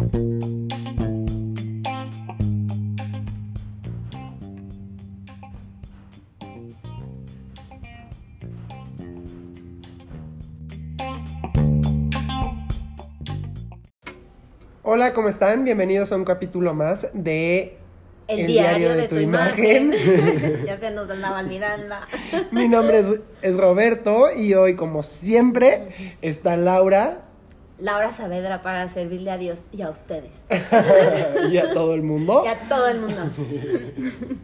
Hola, ¿cómo están? Bienvenidos a un capítulo más de El, diario, de, tu, imagen. ya se nos andaba olvidando. Mi nombre es, es Roberto y hoy, como siempre, está Laura. Laura Saavedra para servirle a Dios y a ustedes. y a todo el mundo. Y a todo el mundo.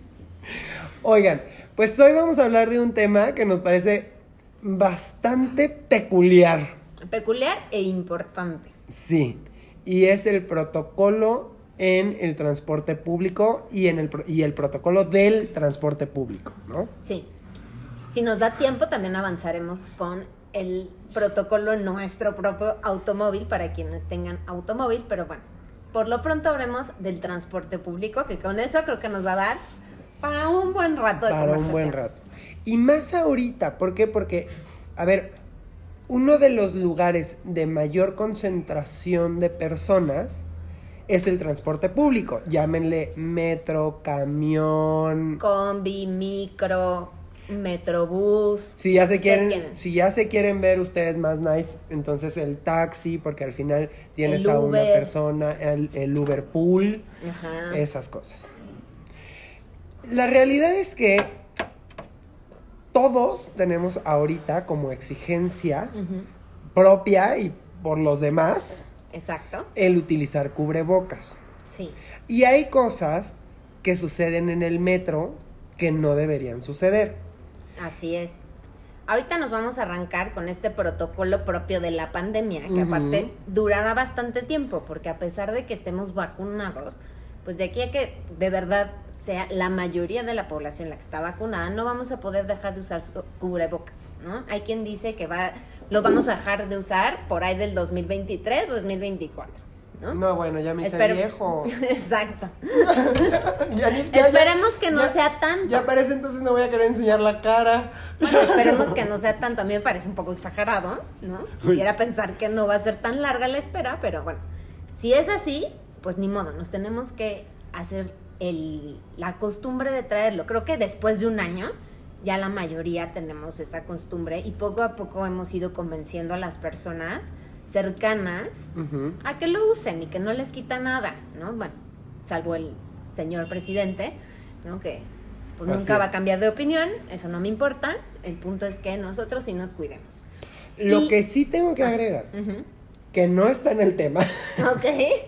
Oigan, pues hoy vamos a hablar de un tema que nos parece bastante peculiar. Peculiar e importante. Sí, y es el protocolo en el transporte público y, en el, y el protocolo del transporte público, ¿no? Sí. Si nos da tiempo, también avanzaremos con el protocolo nuestro propio automóvil para quienes tengan automóvil, pero bueno, por lo pronto hablemos del transporte público, que con eso creo que nos va a dar para un buen rato de Para un buen rato. Y más ahorita, ¿por qué? Porque, a ver, uno de los lugares de mayor concentración de personas es el transporte público. Llámenle metro, camión. Combi, micro, metrobús. Si ya se quieren, quieren. si ya se quieren ver ustedes más nice, entonces el taxi, porque al final tienes El a una persona, el, el Uber Pool, Ajá. esas cosas. La realidad es que todos tenemos ahorita como exigencia propia y por los demás Exacto. el utilizar cubrebocas. Sí. Y hay cosas que suceden en el metro que no deberían suceder. Así es. Ahorita nos vamos a arrancar con este protocolo propio de la pandemia, que aparte durará bastante tiempo, porque a pesar de que estemos vacunados, pues de aquí a que de verdad sea la mayoría de la población la que está vacunada, no vamos a poder dejar de usar su- cubrebocas, ¿no? Hay quien dice que va, lo vamos a dejar de usar por ahí del 2023, 2024, ¿no? No, bueno, ya me hice Espero- viejo. Exacto. Ya Esperemos que no sea tanto. Ya parece entonces no voy a querer enseñar la cara. Bueno, esperemos que no sea tanto. A mí me parece un poco exagerado, ¿no? Quisiera pensar que no va a ser tan larga la espera, pero bueno, si es así, pues ni modo, nos tenemos que hacer el, la costumbre de traerlo. Creo que después de un año ya la mayoría tenemos esa costumbre y poco a poco hemos ido convenciendo a las personas cercanas a que lo usen y que no les quita nada, ¿no? Bueno, salvo el señor presidente, ¿no? Que pues Así nunca va a cambiar de opinión, eso no me importa, el punto es que nosotros sí nos cuidemos. Lo Y- que sí tengo que agregar, Ujú. que no está en el tema, Ok,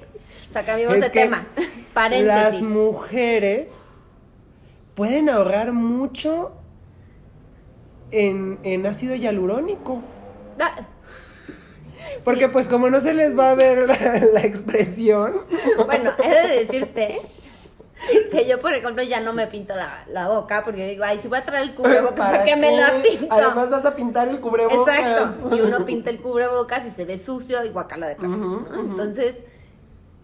sacamos Es de tema. las mujeres pueden ahorrar mucho en, en ácido hialurónico. Ah, Porque pues como no se les va a ver la, la expresión, bueno, he de decirte que yo, por ejemplo, ya no me pinto la, la boca porque digo, ay, si voy a traer el cubrebocas, ¿para qué me la pinto? Además vas a pintar el cubrebocas. Exacto. Y uno pinta el cubrebocas y se ve sucio y guacala de ujú. Entonces,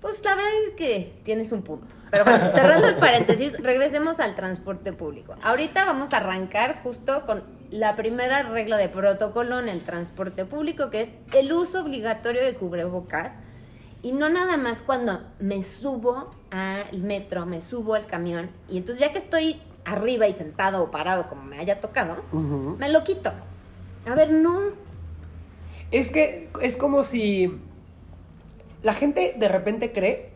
pues la verdad es que tienes un punto. Pero bueno, cerrando el paréntesis, regresemos al transporte público. Ahorita vamos a arrancar justo con la primera regla de protocolo en el transporte público, que es el uso obligatorio de cubrebocas. Y no nada más cuando me subo al metro, me subo al camión, y entonces ya que estoy arriba y sentado o parado, como me haya tocado, me lo quito. A ver, no. Es que es como si la gente de repente cree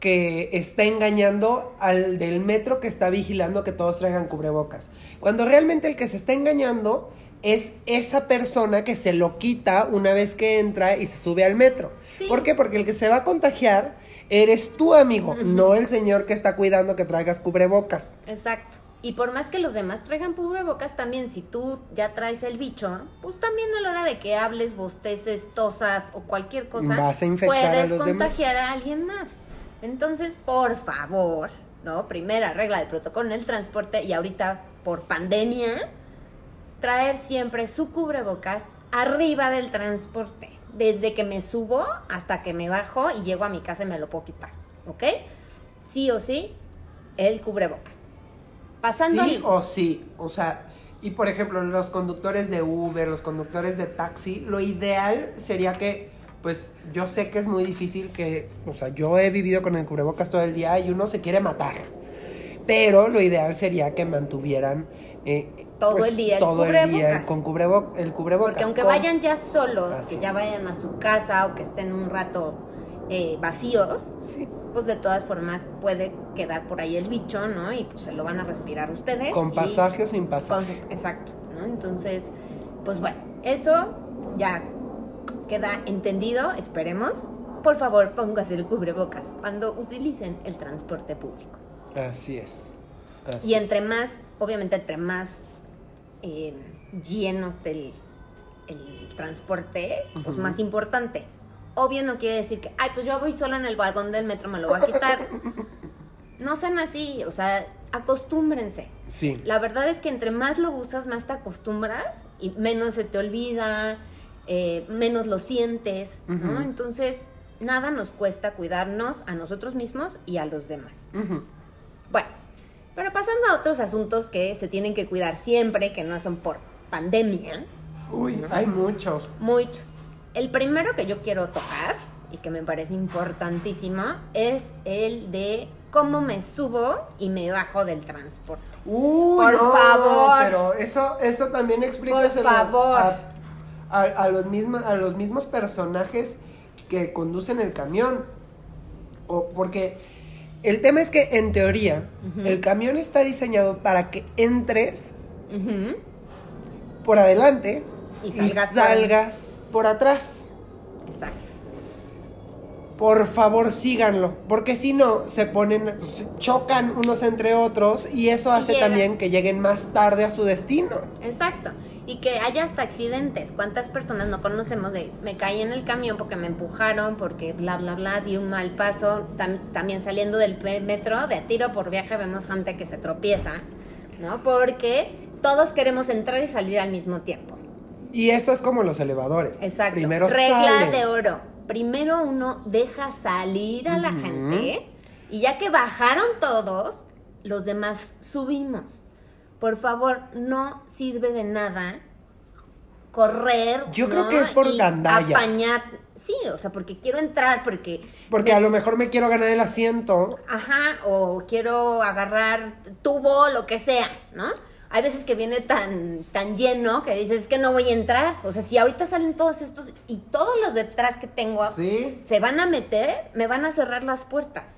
que está engañando al del metro que está vigilando que todos traigan cubrebocas. Cuando realmente el que se está engañando es esa persona que se lo quita una vez que entra y se sube al metro. Sí. ¿Por qué? Porque el que se va a contagiar eres tú, amigo, no el señor que está cuidando que traigas cubrebocas. Exacto. Y por más que los demás traigan cubrebocas, también si tú ya traes el bicho, pues también a la hora de que hables, bosteces, tosas o cualquier cosa, Vas a infectar a puedes demás. contagiar a alguien más. Entonces, por favor, ¿no? Primera regla del protocolo en el transporte y ahorita por pandemia, traer siempre su cubrebocas arriba del transporte. Desde que me subo hasta que me bajo y llego a mi casa y me lo puedo quitar. ¿Ok? Sí o sí, el cubrebocas. Pasando sí al- o sí, o sea, y por ejemplo, los conductores de Uber, los conductores de taxi, lo ideal sería que pues yo sé que es muy difícil que, o sea, yo he vivido con el cubrebocas todo el día y uno se quiere matar. Pero lo ideal sería que mantuvieran eh, Todo pues, el día el todo el día con cubrebo- el cubrebocas. Porque aunque con- vayan ya solos, Así que ya vayan a su casa o que estén un rato eh, vacíos, Sí, pues de todas formas puede quedar por ahí el bicho, ¿no? Y pues se lo van a respirar ustedes. con pasaje o sin con- pasaje. exacto, ¿no? Entonces, pues bueno, eso ya queda entendido, esperemos. Por favor, póngase el cubrebocas cuando utilicen el transporte público. Así es. Así Y entre más, obviamente, entre más eh, lleno esté el, transporte, pues más importante. Obvio no quiere decir que, ay, pues yo voy solo en el vagón del metro, me lo voy a quitar. No sean así, o sea, acostúmbrense. Sí. La verdad es que entre más lo usas, más te acostumbras y menos se te olvida, eh, menos lo sientes, ¿no? Entonces, nada nos cuesta cuidarnos a nosotros mismos y a los demás. Bueno, pero pasando a otros asuntos que se tienen que cuidar siempre, que no son por pandemia, Uy, hay muchos. muchos. El primero que yo quiero tocar y que me parece importantísimo es el de cómo me subo y me bajo del transporte. Uy, Por no, favor. Pero eso, eso también explícaselo favor. A, a- a los misma- a los mismos personajes que conducen el camión. O porque el tema es que en teoría el camión está diseñado para que entres por adelante Y y salgas por- atrás. Exacto. Por favor, síganlo, porque si no, se ponen, se chocan unos entre otros y eso hace también que lleguen más tarde a su destino. Exacto. Y que haya hasta accidentes. ¿Cuántas personas no conocemos de me caí en el camión porque me empujaron, porque bla, bla, bla, di un mal paso? Tam- también saliendo del metro, de tiro por viaje, vemos gente que se tropieza, ¿no? Porque todos queremos entrar y salir al mismo tiempo. Y eso es como los elevadores. Exacto. Primero Regla salen. de oro. Primero uno deja salir a la gente y ya que bajaron todos, los demás subimos. Por favor, no sirve de nada correr. Yo creo que es por gandallas. Sí, o sea, porque quiero entrar, porque Porque a lo mejor me quiero ganar el asiento. Ajá, o quiero agarrar tubo, lo que sea, ¿no? Hay veces que viene tan, tan lleno que dices, es que no voy a entrar. O sea, si ahorita salen todos estos y todos los detrás que tengo Sí. se van a meter, me van a cerrar las puertas.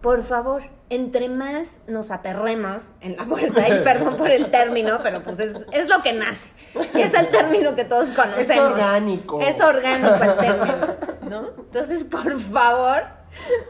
Por favor, entre más nos aperremos en la puerta, y perdón por el término, pero pues es, es lo que nace. Y es el término que todos conocemos. Es orgánico. Es orgánico el término, ¿no? Entonces, por favor,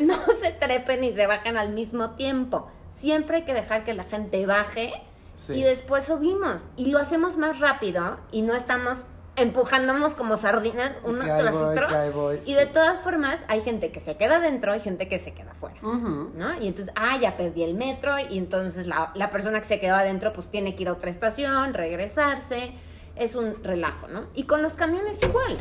no se trepen y se bajen al mismo tiempo. Siempre hay que dejar que la gente baje Sí. y después subimos. Y lo hacemos más rápido y no estamos empujándonos como sardinas uno Que ahí tras voy, otro. que ahí voy, y sí. de todas formas, hay gente que se queda dentro, hay gente que se queda fuera. ¿No? Y entonces, ah, ya perdí el metro, y entonces la, la persona que se quedó adentro, pues tiene que ir a otra estación, regresarse. Es un relajo, ¿no? Y con los camiones igual,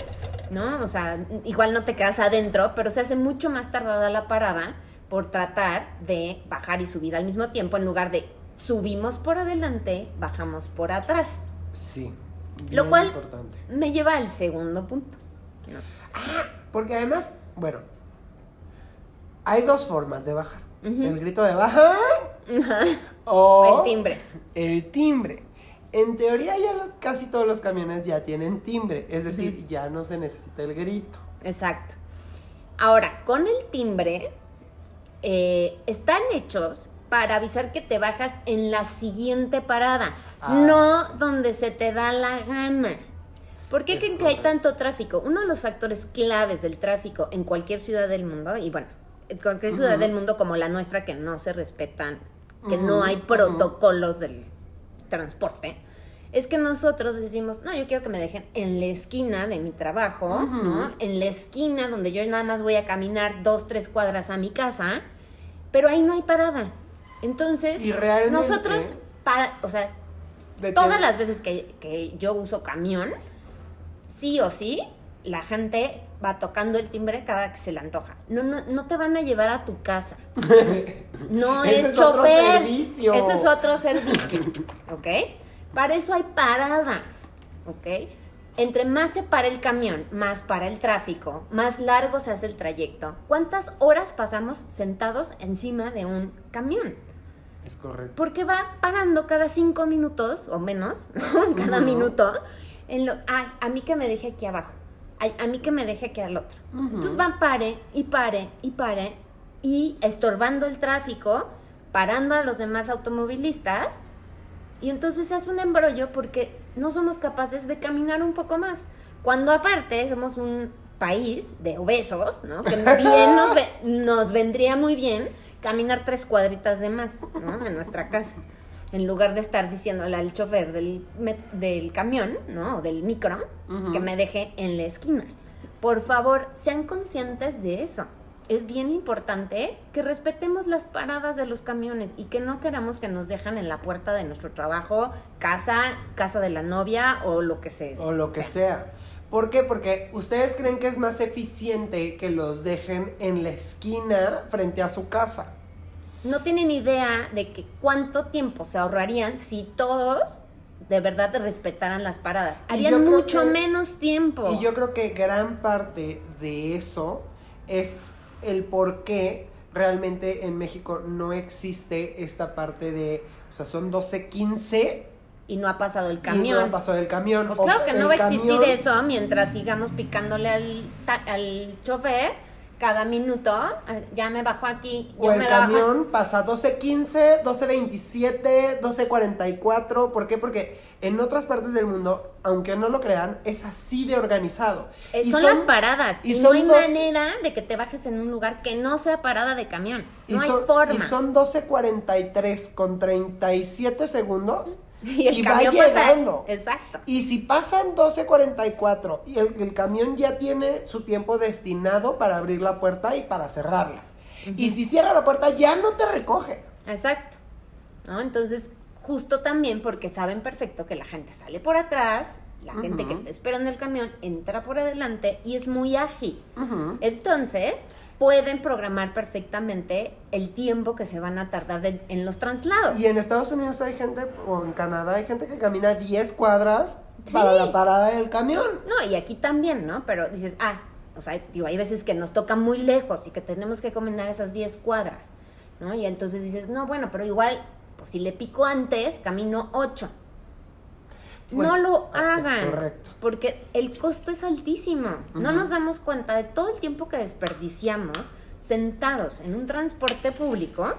¿no? O sea, igual no te quedas adentro, pero se hace mucho más tardada la parada por tratar de bajar y subir al mismo tiempo en lugar de subimos por adelante, bajamos por atrás. Sí. Lo cual importante. me lleva al segundo punto. ¿no? Porque además, bueno, hay dos formas de bajar. El grito de baja o El timbre. el timbre. En teoría ya los- casi todos los camiones ya tienen timbre, es decir, ya no se necesita el grito. Exacto. Ahora, con el timbre, eh, están hechos para avisar que te bajas en la siguiente parada, Ah, no sí. donde se te da la gana. ¿Por qué creen que hay tanto tráfico? Uno de los factores claves del tráfico en cualquier ciudad del mundo, y bueno, en cualquier ciudad del mundo como la nuestra que no se respetan, que no hay protocolos del transporte, es que nosotros decimos, no, yo quiero que me dejen en la esquina de mi trabajo. ¿no? En la esquina donde yo nada más voy a caminar dos, tres cuadras a mi casa, pero ahí no hay parada. Entonces, Y nosotros, para, o sea, todas las veces que, que yo uso camión, sí o sí, la gente va tocando el timbre cada que se le antoja. No, no, no te van a llevar a tu casa. No es, es chofer. Eso es otro servicio. ¿Ok? Para eso hay paradas. ¿Ok? entre más se para el camión, más para el tráfico, más largo se hace el trayecto. ¿Cuántas horas pasamos sentados encima de un camión? Es correcto. Porque va parando cada cinco minutos o menos, ¿no? cada minuto. En lo, ay, a mí que me deje aquí abajo. Ay, a mí que me deje aquí al otro. Entonces van pare y pare y pare y estorbando el tráfico, parando a los demás automovilistas. Y entonces se hace un embrollo porque no somos capaces de caminar un poco más. Cuando aparte somos un país de obesos, ¿no? Que bien nos, ve- nos vendría muy bien caminar tres cuadritas de más, ¿no? En nuestra casa. En lugar de estar diciéndole al chofer del, del camión, ¿no? O del micro, que me deje en la esquina. Por favor, sean conscientes de eso. Es bien importante que respetemos las paradas de los camiones y que no queramos que nos dejan en la puerta de nuestro trabajo, casa, casa de la novia o lo que sea. O lo que sea. ¿Por qué? Porque ustedes creen que es más eficiente que los dejen en la esquina frente a su casa. No tienen idea de que cuánto tiempo se ahorrarían si todos de verdad respetaran las paradas. Harían mucho que- menos tiempo. Y yo creo que gran parte de eso es el por qué realmente en México no existe esta parte de, o sea, son 12.15 Y no ha pasado el y camión. no ha pasado el camión. Pues claro que no va a existir camión- eso mientras sigamos picándole al, al chofer cada minuto. ah, Ya me bajo aquí. O el me la bajo- camión pasa 12.15, 12.27, 12.44. ¿Por qué? Porque en otras partes del mundo, aunque no lo crean, es así de organizado. Eh, Y son, las paradas. y Y, no hay dos- manera de que te bajes en un lugar que no sea parada de camión. y No hay son, forma. Y son 12.43 con 37 segundos. Y el y va pasa- llegando. Exacto. Y si pasan 12.44 y el, el camión ya tiene su tiempo destinado para abrir la puerta y para cerrarla. Y si cierra la puerta ya no te recoge. Exacto. ¿No? Entonces, justo también porque saben perfecto que la gente sale por atrás, la gente que está esperando el camión entra por adelante y es muy ágil. Entonces, pueden programar perfectamente el tiempo que se van a tardar de- en los traslados. Y en Estados Unidos hay gente, o en Canadá hay gente que camina 10 cuadras Sí. para la parada del camión. No, y aquí también, ¿no? Pero dices, ah, o sea, digo, hay veces que nos toca muy lejos y que tenemos que caminar esas 10 cuadras, ¿no? Y entonces dices, no, bueno, pero igual, pues si le pico antes, camino 8. Bueno, no lo hagan. correcto. Porque el costo es altísimo. No nos damos cuenta de todo el tiempo que desperdiciamos sentados en un transporte público,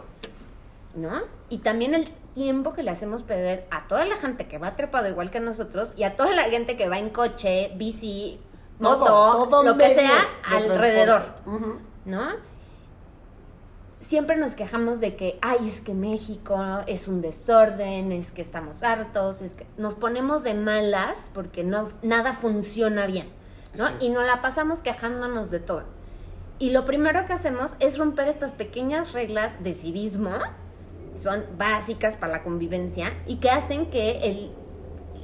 ¿no? Y también el tiempo que le hacemos perder a toda la gente que va trepado igual que nosotros y a toda la gente que va en coche, bici, moto, todo lo que sea de alrededor. ¿no? Siempre nos quejamos de que, ay, es que México es un desorden, es que estamos hartos, es que nos ponemos de malas porque no, nada funciona bien, ¿no? Sí. Y nos la pasamos quejándonos de todo. Y lo primero que hacemos es romper estas pequeñas reglas de civismo, son básicas para la convivencia y que hacen que el,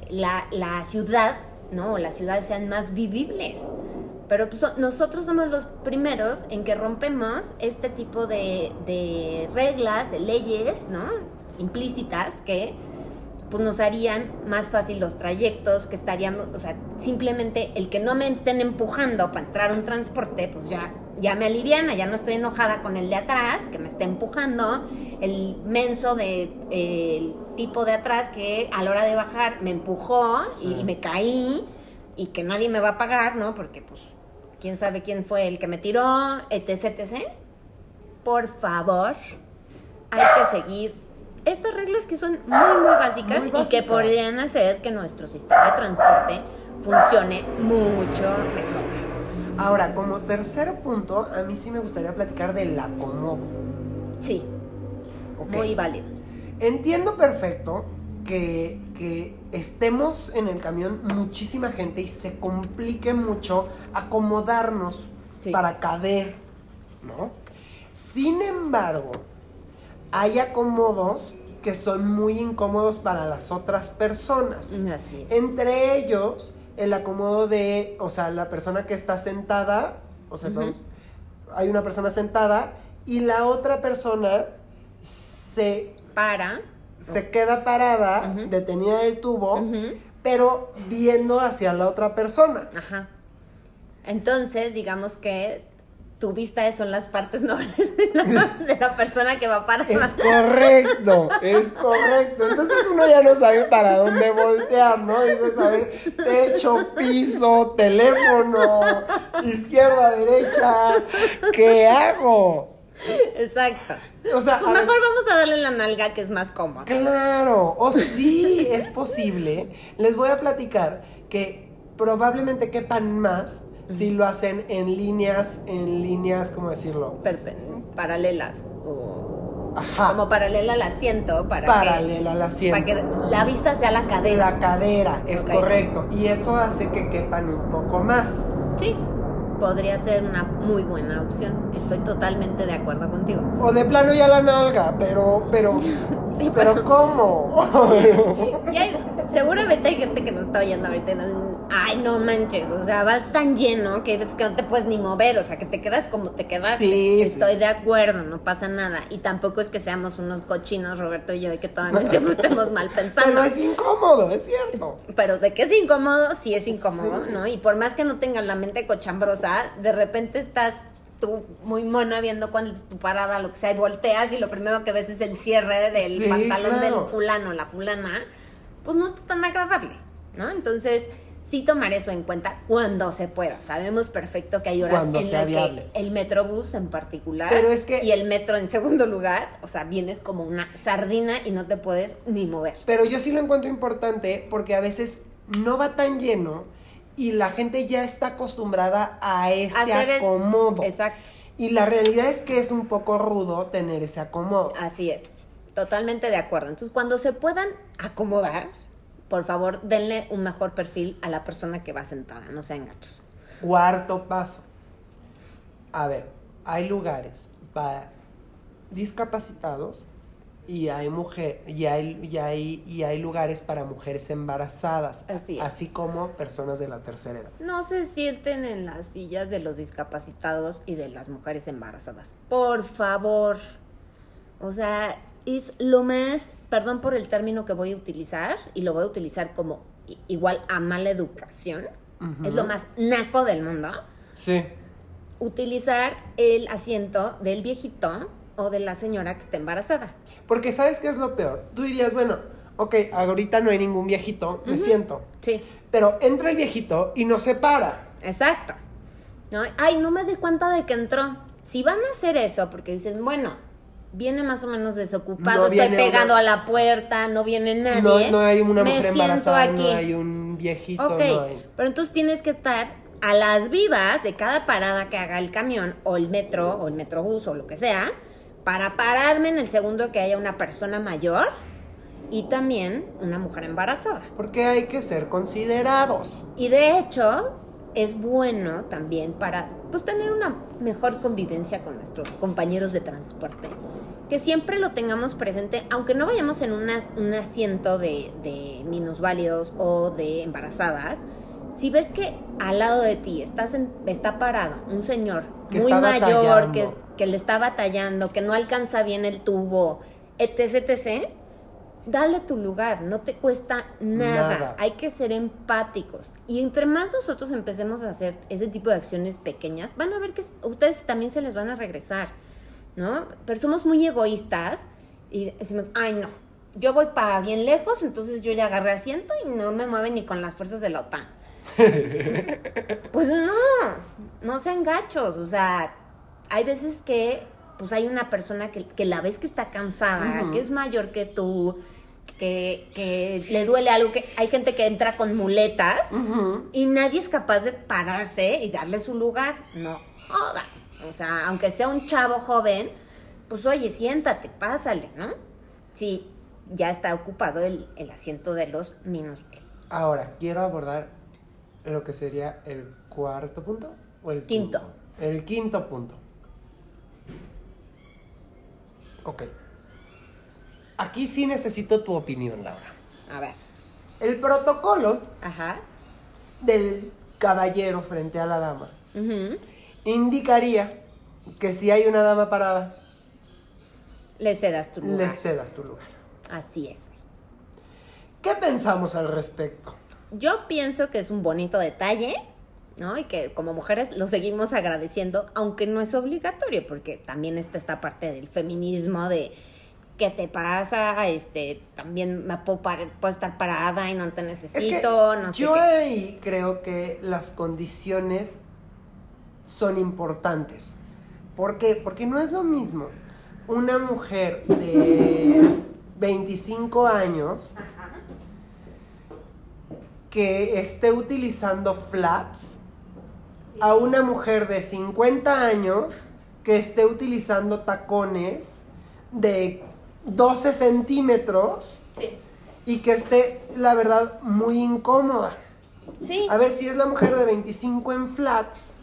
la, la ciudad, ¿no? O las ciudades sean más vivibles. Pero pues, so- nosotros somos los primeros en que rompemos este tipo de, de reglas, de leyes, ¿no? Implícitas que pues nos harían más fácil los trayectos, que estaríamos, o sea, simplemente el que no me estén empujando para entrar a un transporte, pues ya, ya me aliviana, ya no estoy enojada con el de atrás, que me está empujando, el menso de eh, tipo de atrás que a la hora de bajar me empujó y, y me caí y que nadie me va a pagar, ¿no? Porque pues quién sabe quién fue el que me tiró, etc, etc. Por favor, hay que seguir estas reglas que son muy, muy básicas, Muy y que podrían hacer que nuestro sistema de transporte funcione mucho mejor. Ahora, como tercer punto, a mí sí me gustaría platicar del acomodo. Sí, muy válido. Entiendo perfecto que, que estemos en el camión muchísima gente y se complique mucho acomodarnos Sí. para caber, ¿no? Sin embargo, hay acomodos que son muy incómodos para las otras personas. Así es. Entre ellos, el acomodo de, o sea, la persona que está sentada, o sea, hay una persona sentada y la otra persona se, Para. Se queda parada, detenida del tubo, Ujú. pero viendo hacia la otra persona. Ajá. Entonces, digamos que tu vista son las partes nobles de la, de la persona que va para Es correcto, es correcto. Entonces uno ya no sabe para dónde voltear, ¿no? Dices, a ver, techo, piso, teléfono, izquierda, derecha, ¿qué hago? Exacto. O sea, Pues ver, mejor vamos a darle la nalga que es más cómoda. Claro, o sí es posible. Les voy a platicar que probablemente quepan más si lo hacen en líneas, en líneas, ¿cómo decirlo? Perpen- paralelas o Ajá, como paralela al asiento para paralela al asiento. para que la vista sea la cadera. La cadera, es correcto. Y eso hace que quepan un poco más. Sí, podría ser una muy buena opción. Estoy totalmente de acuerdo contigo. O de plano ya la nalga, pero, pero, Sí, pero pero- ¿cómo? Y hay- seguramente hay gente que nos está oyendo ahorita y nos- ay, no manches, o sea, va tan lleno que ves que no te puedes ni mover, o sea, que te quedas como te quedas. Sí, sí. Estoy de acuerdo, no pasa nada. Y tampoco es que seamos unos cochinos, Roberto y yo, de que todo el tiempo estemos mal pensando. pero es incómodo, es cierto. Pero de que es incómodo, sí es incómodo, ¿no? Y por más que no tengas la mente cochambrosa, de repente estás tú muy mona viendo cuál es tu parada, lo que sea, y volteas y lo primero que ves es el cierre del Sí, pantalón claro. del fulano, la fulana, pues no está tan agradable, ¿no? Entonces, sí tomar eso en cuenta cuando se pueda. Sabemos perfecto que hay horas Cuando en las que el metrobús en particular Pero es que- y el metro en segundo lugar, o sea, vienes como una sardina y no te puedes ni mover. Pero yo sí lo encuentro importante porque a veces no va tan lleno y la gente ya está acostumbrada a ese Hacer acomodo. Exacto. Y la realidad es que es un poco rudo tener ese acomodo. Así es, totalmente de acuerdo. Entonces, cuando se puedan acomodar, por favor, denle un mejor perfil a la persona que va sentada, no sean gachos. Cuarto paso. A ver, hay lugares para discapacitados y hay mujer y hay, y hay, y hay lugares para mujeres embarazadas, Así así como personas de la tercera edad. No se sienten en las sillas de los discapacitados y de las mujeres embarazadas. Por favor. O sea, es lo más, perdón por el término que voy a utilizar, y lo voy a utilizar como igual a mala educación. Es lo más naco del mundo. Sí. Utilizar el asiento del viejito o de la señora que está embarazada. Porque ¿sabes qué es lo peor? Tú dirías, bueno, ok, ahorita no hay ningún viejito, me siento. Sí. Pero entra el viejito y no se para. Exacto. ¿No? Ay, no me di cuenta de que entró. Si van a hacer eso, porque dicen, bueno, viene más o menos desocupado, No estoy pegado una- a la puerta, no viene nadie. No, no hay una me mujer siento embarazada, aquí. no hay un viejito, Ok, no hay. pero entonces tienes que estar a las vivas de cada parada que haga el camión o el metro o el metrobús o lo que sea para pararme en el segundo que haya una persona mayor y también una mujer embarazada. Porque hay que ser considerados. Y de hecho, es bueno también para pues, tener una mejor convivencia con nuestros compañeros de transporte. Que siempre lo tengamos presente, aunque no vayamos en una- un asiento de, de minusválidos o de embarazadas. Si ves que al lado de ti estás en- está parado un señor Que muy mayor, que, que le está batallando, que no alcanza bien el tubo, etc, etc, dale tu lugar, no te cuesta nada. Nada. Hay que ser empáticos. Y entre más nosotros empecemos a hacer ese tipo de acciones pequeñas, van a ver que ustedes también se les van a regresar, ¿no? Pero somos muy egoístas y decimos, ay no, yo voy para bien lejos, entonces yo ya agarré asiento y no me mueven ni con las fuerzas de la OTAN. pues no, no sean gachos, o sea, hay veces que pues hay una persona que, que la ves que está cansada, que es mayor que tú, que, que le duele algo, que hay gente que entra con muletas y nadie es capaz de pararse y darle su lugar. No joda. O sea, aunque sea un chavo joven, pues oye, siéntate, pásale, ¿no? Sí, ya está ocupado el, el asiento de los minúsculos. Ahora, quiero abordar lo que sería el cuarto punto o el quinto. Quinto. El quinto punto. Ok. Aquí sí necesito tu opinión, Laura. A ver. El protocolo Ajá. del caballero frente a la dama indicaría que si hay una dama parada, Le cedas tu lugar. le cedas tu lugar. Así es. ¿Qué pensamos al respecto? yo pienso que es un bonito detalle, ¿no? Y que como mujeres lo seguimos agradeciendo, aunque no es obligatorio, porque también está esta parte del feminismo de qué te pasa, este, también me puedo, par- puedo estar parada y no te Es que necesito, no sé yo qué. ahí creo que las condiciones son importantes. ¿Por qué? Porque no es lo mismo una mujer de 25 años que esté utilizando flats a una mujer de 50 años que esté utilizando tacones de 12 centímetros Sí. y que esté, la verdad, muy incómoda. Sí. A ver, si es la mujer de 25 en flats,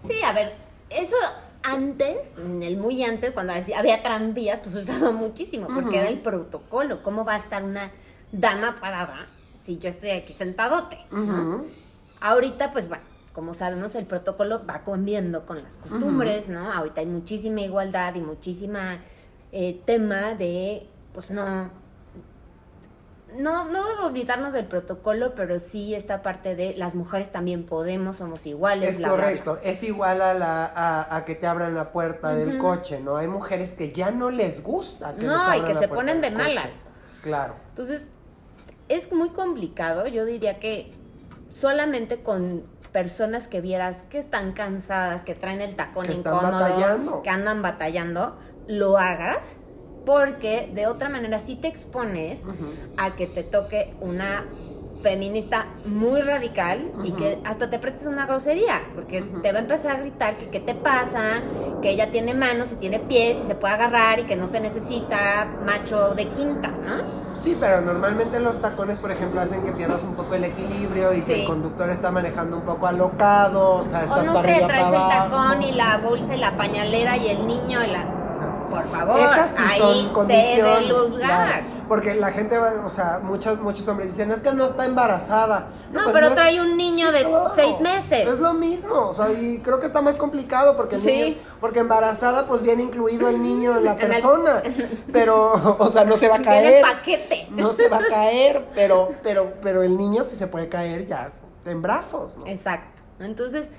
Sí, a ver, eso antes, en el muy antes, cuando había tranvías, pues usaba muchísimo, porque era el protocolo. ¿Cómo va a estar una dama parada si yo estoy aquí sentadote? ¿no? ujú, Ahorita, pues bueno, como sabemos, el protocolo va cambiando con las costumbres, ¿no? Ahorita hay muchísima igualdad y muchísima eh, tema de, pues no, no, no debo olvidarnos del protocolo, pero sí esta parte de las mujeres también podemos, somos iguales. es bla, bla, bla. correcto. Es igual a, la, a, a que te abran la puerta del coche, ¿no? Hay mujeres que ya no les gusta que No, les y abran que la se ponen de coche. malas. Claro. Entonces, es muy complicado. Yo diría que solamente con personas que vieras que están cansadas, que traen el tacón Que incómodo, batallando. que andan batallando, lo hagas, porque de otra manera sí te expones a que te toque una feminista muy radical y que hasta te prestes una grosería, porque te va a empezar a gritar que qué te pasa, que ella tiene manos y tiene pies y se puede agarrar y que no te necesita macho de quinta, ¿no? Sí, pero normalmente los tacones, por ejemplo, hacen que pierdas un poco el equilibrio y si el conductor está manejando un poco alocado, o sea, estás O no para sé, arriba, traes para el tacón y la bolsa y la pañalera y el niño y la... Por favor, Esas sí ahí son condiciones. lugar. claro. porque la gente, va- o sea, muchos, muchos hombres dicen, es que no está embarazada. No, pues pero trae un niño de seis meses. Es lo mismo, o sea, y creo que está más complicado porque el Sí. niño, porque embarazada pues viene incluido el niño en la persona, pero, o sea, no se va a caer. paquete. No se va a caer, pero, pero, pero el niño sí se puede caer ya en brazos. Exacto. Entonces,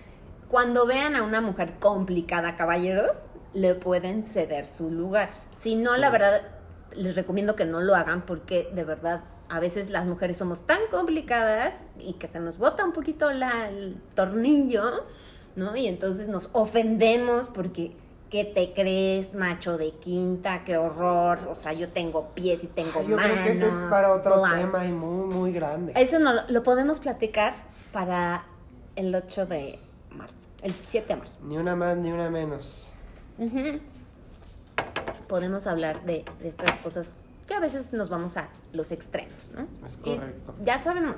cuando vean a una mujer complicada, caballeros, le pueden ceder su lugar. Si no, Sí. la verdad, les recomiendo que no lo hagan porque de verdad a veces las mujeres somos tan complicadas y que se nos bota un poquito la- el tornillo, ¿no? Y entonces nos ofendemos porque ¿qué te crees, macho de quinta? ¡Qué horror! O sea, yo tengo pies y tengo Yo manos. creo que ese es para otro tema y muy, muy grande. Eso no lo, lo podemos platicar para el 8 de marzo, el 7 de marzo. Ni una más ni una menos. Podemos hablar de, de estas cosas que a veces nos vamos a los extremos, ¿no? Es Y correcto. ya sabemos,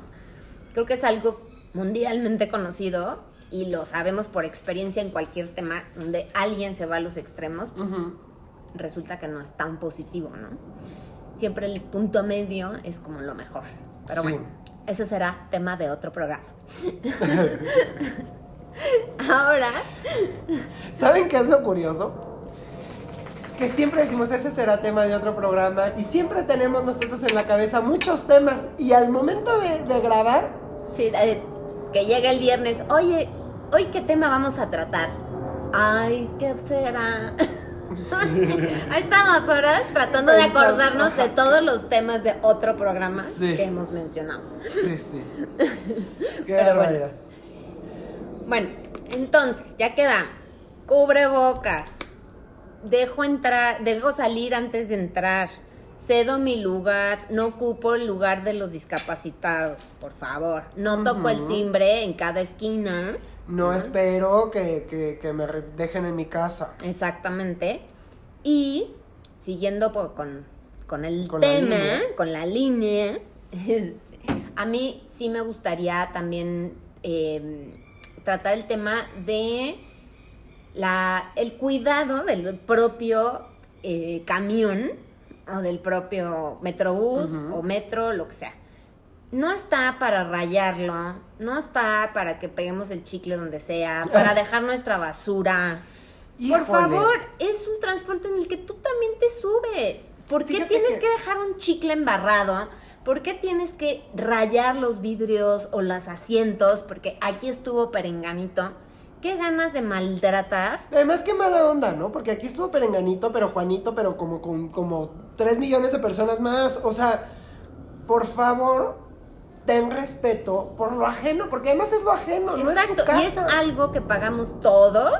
creo que es algo mundialmente conocido y lo sabemos por experiencia en cualquier tema donde alguien se va a los extremos, pues resulta que no es tan positivo, ¿no? Siempre el punto medio es como lo mejor. Pero Sí. bueno, ese será tema de otro programa. Ahora, ¿Saben qué es lo curioso? Que siempre decimos ese será tema de otro programa y siempre tenemos nosotros en la cabeza muchos temas y al momento de, de grabar, sí, eh, que llega el viernes, oye, hoy qué tema vamos a tratar. Ay, ¿qué será? Ahí estamos horas tratando de acordarnos de todos los temas de otro programa Sí. que hemos mencionado. sí, sí. Qué Pero bueno. Bueno, entonces, ya quedamos. Cubrebocas. Dejo entrar, dejo salir antes de entrar. Cedo mi lugar, no ocupo el lugar de los discapacitados, por favor. No toco el timbre en cada esquina. No espero que, que- que me dejen en mi casa. Exactamente. Y siguiendo por- con, con el Con tema, con la línea, este, a mí sí me gustaría también eh, tratar el tema de la, el cuidado del propio eh, camión o del propio metrobús o metro, lo que sea. No está para rayarlo, no está para que peguemos el chicle donde sea, para dejar nuestra basura. Por favor, es un transporte en el que tú también te subes. ¿Por qué Fíjate tienes que- que... dejar un chicle embarrado ¿por qué tienes que rayar los vidrios o los asientos? Porque aquí estuvo perenganito. ¿Qué ganas de maltratar? Además, qué mala onda, ¿no? Porque aquí estuvo Perenganito, pero Juanito, pero como con como 3 millones de personas más. O sea, por favor, ten respeto por lo ajeno, porque además es lo ajeno, no es tu Exacto, y es algo que pagamos todos.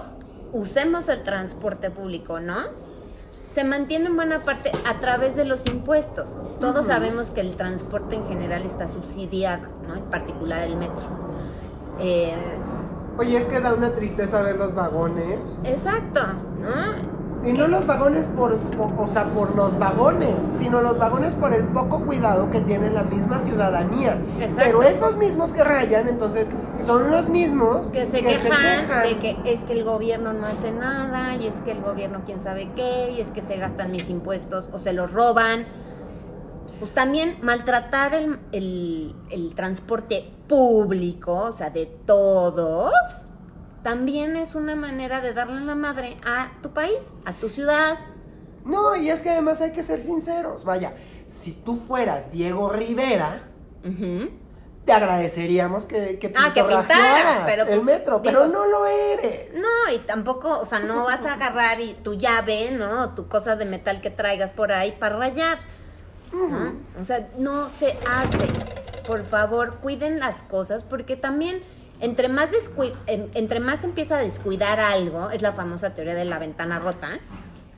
Usemos el transporte público, ¿no? Se mantiene en buena parte a través de los impuestos. Todos sabemos que el transporte en general está subsidiado, ¿no? En particular el metro. Eh, Oye, es que da una tristeza ver los vagones. exacto, ¿no? Y no los vagones por, o sea, por los vagones, sino los vagones por el poco cuidado que tiene la misma ciudadanía. Exacto. Pero esos mismos que rayan, entonces, son los mismos que se, que quejan quejan. de que es que el gobierno no hace nada y es que el gobierno quién sabe qué y es que se gastan mis impuestos o se los roban. Pues también maltratar el, el- el transporte público, o sea, de todos, también es una manera de darle la madre a tu país, a tu ciudad. No, y es que además hay que ser sinceros. Vaya, si tú fueras Diego Rivera, te agradeceríamos que, que Ah, que pintaras, pero, el pues, metro, pero digo, no lo eres. No, y tampoco, o sea, no vas a agarrar y tu llave, ¿no? Tu cosa de metal que traigas por ahí para rayar. ¿no? O sea, no se hace. Por favor, cuiden las cosas porque también entre más en- entre más empieza a descuidar algo, es la famosa teoría de la ventana rota,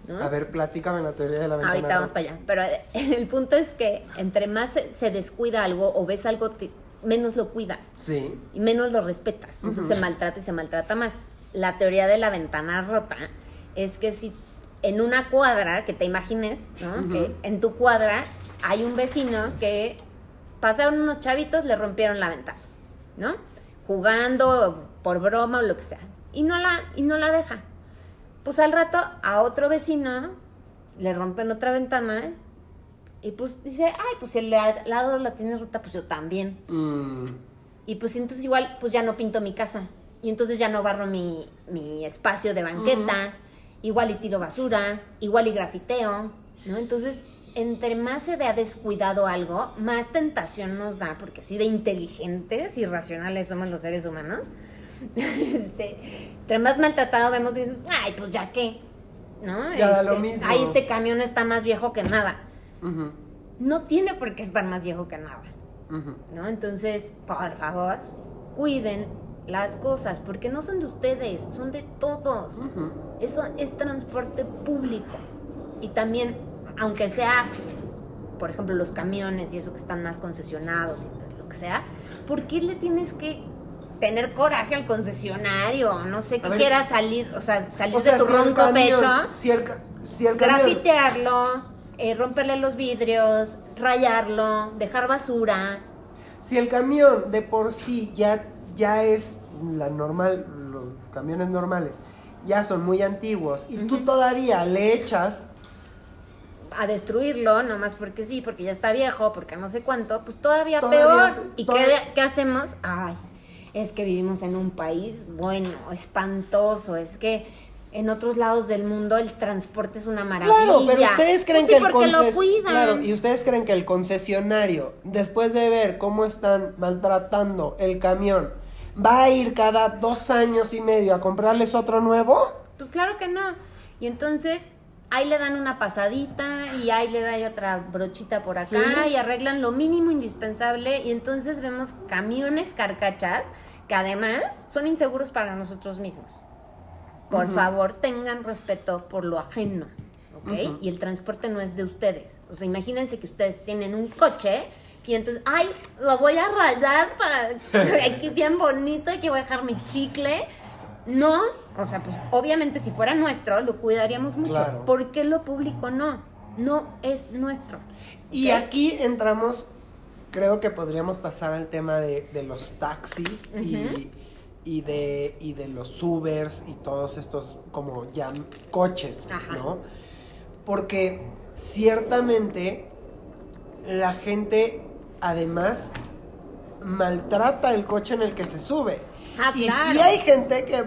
¿no? A ver, platícame la teoría de la ventana. Ahorita vamos para allá. Pero eh, el punto es que entre más se, descuida algo o ves algo, te- menos lo cuidas Sí. y menos lo respetas. Entonces se maltrata y se maltrata más. La teoría de la ventana rota es que si en una cuadra, que te imagines, ¿no? Que en tu cuadra hay un vecino que pasaron unos chavitos, le rompieron la ventana, ¿no? Jugando por broma o lo que sea. Y no la, y no la deja. Pues al rato a otro vecino le rompen otra ventana y pues dice, ay, pues si el al lado la tiene rota, pues yo también. Mm, Y pues entonces igual, pues ya no pinto mi casa. Y entonces ya no barro mi, mi espacio de banqueta. Igual y tiro basura. Igual y grafiteo. ¿No? Entonces, entre más se vea descuidado algo, más tentación nos da. Porque así de inteligentes y racionales somos los seres humanos. este, entre más maltratado vemos dicen, ay, pues ya qué. ¿No? Ya da Este, lo mismo. Ay, este camión está más viejo que nada. No tiene por qué estar más viejo que nada. ¿no? Entonces, por favor, cuiden las cosas, porque no son de ustedes, son de todos. Eso es transporte público. Y también, aunque sea, por ejemplo, los camiones y eso que están más concesionados y lo que sea, ¿por qué le tienes que tener coraje al concesionario? No sé, que A ver. quieras salir, o sea, salir O sea, de tu si ronco camión- pecho Si el, ca- si el camión... grafitearlo, eh, romperle los vidrios, rayarlo, dejar basura. Si el camión de por sí ya, ya es la normal, los camiones normales, ya son muy antiguos y tú todavía le echas, a destruirlo, nomás porque sí, porque ya está viejo, porque no sé cuánto, pues todavía, Todavía peor. ¿Y todavía- qué, qué hacemos? Ay, es que vivimos en un país, bueno, espantoso, es que en otros lados del mundo el transporte es una maravilla. Claro, pero ustedes creen Pues sí, que el conces-. Claro, y ustedes creen que el concesionario, después de ver cómo están maltratando el camión, va a ir cada dos años y medio a comprarles otro nuevo? Pues claro que no. Y entonces ahí le dan una pasadita y ahí le dan otra brochita por acá Sí. y arreglan lo mínimo indispensable y entonces vemos camiones carcachas que además son inseguros para nosotros mismos. Por favor, tengan respeto por lo ajeno, ¿ok? Y el transporte no es de ustedes. O sea, imagínense que ustedes tienen un coche y entonces, ay, lo voy a rayar para aquí bien bonito, aquí voy a dejar mi chicle. No, o sea, pues obviamente si fuera nuestro, lo cuidaríamos mucho. Claro. ¿Por qué lo público no? No es nuestro. Y aquí entramos, creo que podríamos pasar al tema de, de los taxis y, y de, y de los Ubers y todos estos como ya coches, Ajá. ¿no? Porque ciertamente la gente además maltrata el coche en el que se sube. Ah, y claro. sí hay gente que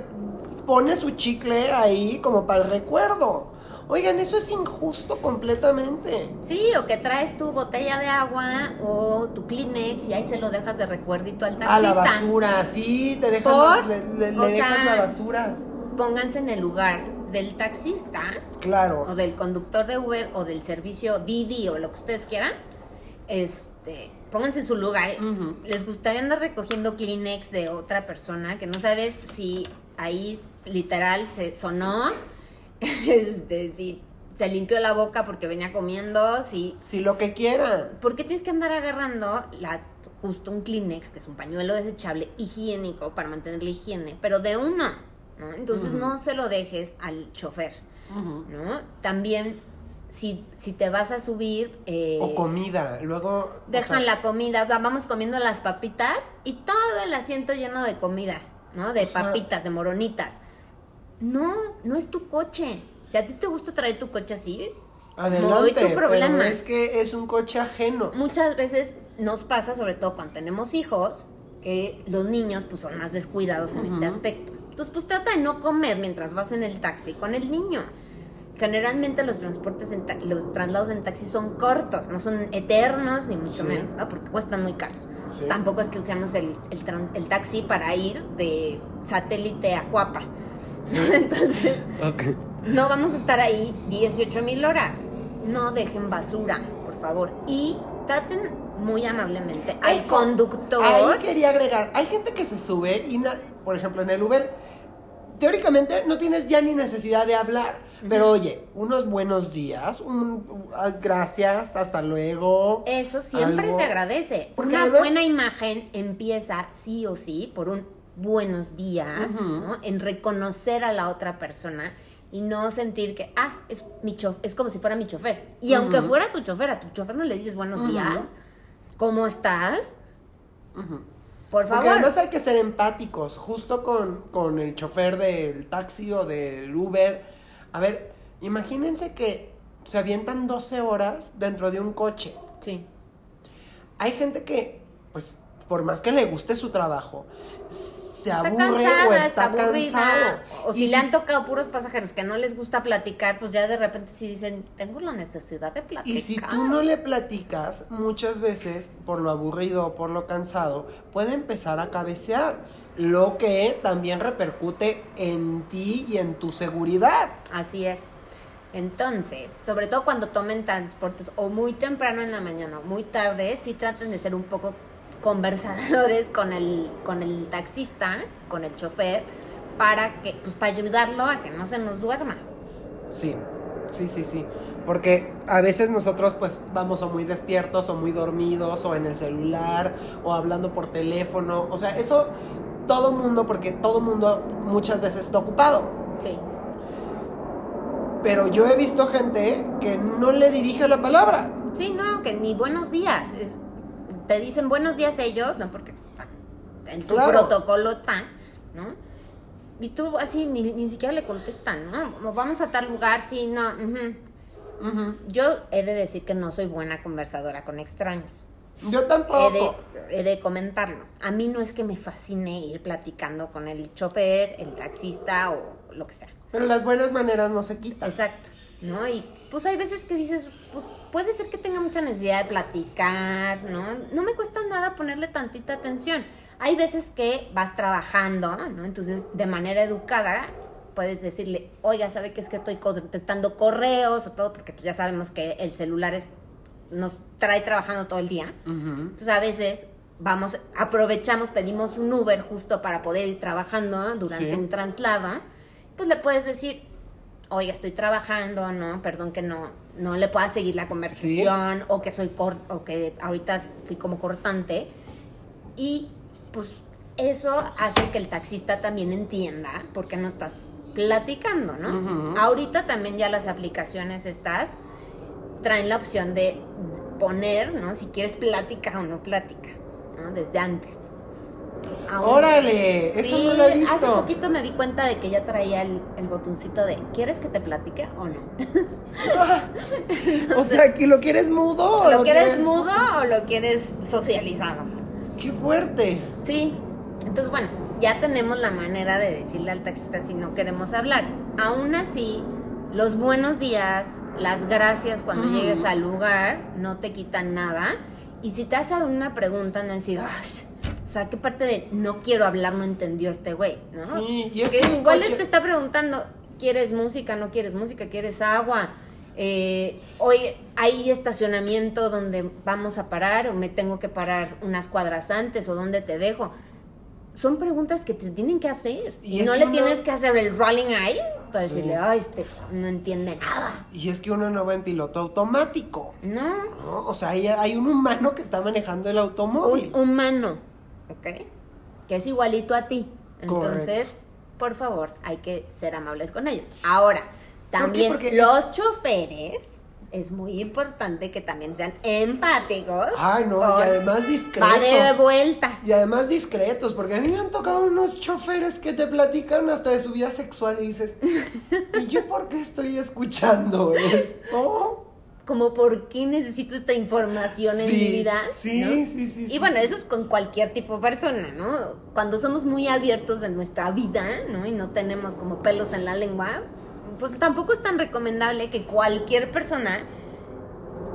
pone su chicle ahí como para el recuerdo. Oigan, eso es injusto completamente. Sí, o que traes tu botella de agua o tu Kleenex y ahí se lo dejas de recuerdito al taxista. A la basura, sí, te dejan, ¿Por? le, le- le O dejas sea, la basura. Pónganse en el lugar del taxista Claro. o del conductor de Uber o del servicio Didi o lo que ustedes quieran. Este, pónganse en su lugar. Les gustaría andar recogiendo Kleenex de otra persona que no sabes si ahí literal se sonó, este, si se limpió la boca porque venía comiendo, si Si lo que quieran. ¿Por qué tienes que andar agarrando la- justo un Kleenex, que es un pañuelo desechable higiénico para mantener la higiene, pero de uno? ¿no? Entonces no se lo dejes al chofer. ¿no? También, si, si te vas a subir... eh, O comida, luego... o dejan sea, la comida, va- vamos comiendo las papitas y todo el asiento lleno de comida, ¿no? De O sea- papitas, de moronitas. No, no es tu coche. Si a ti te gusta traer tu coche así, Adelante, tu problema. pero es que es un coche ajeno. muchas veces nos pasa, sobre todo cuando tenemos hijos, que los niños pues son más descuidados en este aspecto. Entonces, pues trata de no comer mientras vas en el taxi con el niño. Generalmente los transportes, en los traslados en taxi son cortos, no son eternos ni mucho Sí. menos, ¿no? porque cuestan muy caros. Sí. Tampoco es que usemos el, el, taxi para ir de satélite a Cuapa. Entonces, no vamos a estar ahí 18 mil horas. No dejen basura, por favor. Y traten muy amablemente al Eso, conductor. Ahí quería agregar, hay gente que se sube y, por ejemplo, en el Uber, teóricamente no tienes ya ni necesidad de hablar. Pero oye, unos buenos días, un, ah, gracias, hasta luego. Eso siempre algo. se agradece. Porque Una buena imagen empieza sí o sí por un buenos días. ¿no? En reconocer a la otra persona y no sentir que, ah, es mi cho- es como si fuera mi chofer. Y aunque fuera tu chofer, a tu chofer no le dices buenos días, ¿cómo estás? Por Porque favor. además hay que ser empáticos, justo con, con el chofer del taxi o del Uber. A ver, imagínense que se avientan 12 horas dentro de un coche. Sí. Hay gente que, pues, por más que le guste su trabajo, se Está aburre cansada, o está cansado. O Y si le han tocado puros pasajeros que no les gusta platicar, pues ya de repente sí dicen, tengo la necesidad de platicar. Y si tú no le platicas, muchas veces, por lo aburrido o por lo cansado, puede empezar a cabecear. Lo que también repercute en ti y en tu seguridad. Así es. Entonces, sobre todo cuando tomen transportes o muy temprano en la mañana o muy tarde, sí traten de ser un poco conversadores con el, con el taxista, con el chofer, para que, pues para ayudarlo a que no se nos duerma. Sí, sí, sí, sí. Porque a veces nosotros pues vamos o muy despiertos o muy dormidos o en el celular o hablando por teléfono. O sea, eso todo mundo, porque todo mundo muchas veces está ocupado. Sí. Pero yo he visto gente que no le dirige la palabra. Sí, no, que ni buenos días. Es- te dicen buenos días ellos, no porque están- en su Claro. protocolo están, ¿no? Y tú así ni, ni siquiera le contestan, ¿no? Vamos a tal lugar, sí, no. ujú. Ujú. Yo he de decir que no soy buena conversadora con extraños. Yo He tampoco. de, he de comentarlo. A mí no es que me fascine ir platicando con el chofer, el taxista o lo que sea. Pero las buenas maneras no se quitan. Exacto, ¿no? Y pues hay veces que dices, pues puede ser que tenga mucha necesidad de platicar, ¿no? No me cuesta nada ponerle tantita atención. Hay veces que vas trabajando, ¿no? Entonces, de manera educada, puedes decirle, oiga, ¿sabe que es que estoy contestando correos o todo? Porque pues ya sabemos que el celular es, nos trae trabajando todo el día. Entonces a veces vamos, aprovechamos, pedimos un Uber justo para poder ir trabajando durante Sí. un traslado, pues le puedes decir, oye, estoy trabajando, ¿no? Perdón que no, no le pueda seguir la conversación, o que soy cort o que ahorita fui como cortante. Y pues eso hace que el taxista también entienda por qué no estás platicando, ¿no? Ahorita también ya las aplicaciones estas traen la opción de poner, ¿no? Si quieres plática o no plática, ¿no? Desde antes. Aún- Órale, eso Sí, no lo he visto. hace poquito me di cuenta de que ya traía el, el botoncito de ¿quieres que te platique o no? o sea, que lo quieres mudo. o ¿Lo quieres mudo o lo quieres socializado? Qué fuerte. Sí. Entonces, bueno, ya tenemos la manera de decirle al taxista si no queremos hablar. Aún así, los buenos días, las gracias cuando llegues al lugar, no te quitan nada. Y si te hacen una pregunta, no decir, "Ay, o sea, ¿qué parte de no quiero hablar no entendió este güey? ¿no? Sí, y es que igual cualquier- te está preguntando, ¿quieres música? ¿No quieres música? ¿Quieres agua? Eh, hoy hay estacionamiento donde vamos a parar o me tengo que parar unas cuadras antes o dónde te dejo. Son preguntas que te tienen que hacer. Y no le uno- tienes que hacer el rolling eye para Sí. decirle, ay, este no entiende nada. Y es que uno no va en piloto automático. No, ¿no? O sea, hay, hay un humano que está manejando el automóvil. un humano, ¿ok? Que es igualito a ti. Entonces, por favor, hay que ser amables con ellos. Ahora, también es- los choferes, es muy importante que también sean empáticos. Ay, no, y además discretos. Va de vuelta. Y además discretos, porque a mí me han tocado unos choferes que te platican hasta de su vida sexual y dices, ¿y yo por qué estoy escuchando esto? Como, ¿por qué necesito esta información en mi vida? sí, ¿no? sí, sí, Y sí. bueno, eso es con cualquier tipo de persona, ¿no? Cuando somos muy abiertos en nuestra vida, ¿no? Y no tenemos como pelos en la lengua, pues tampoco es tan recomendable que cualquier persona,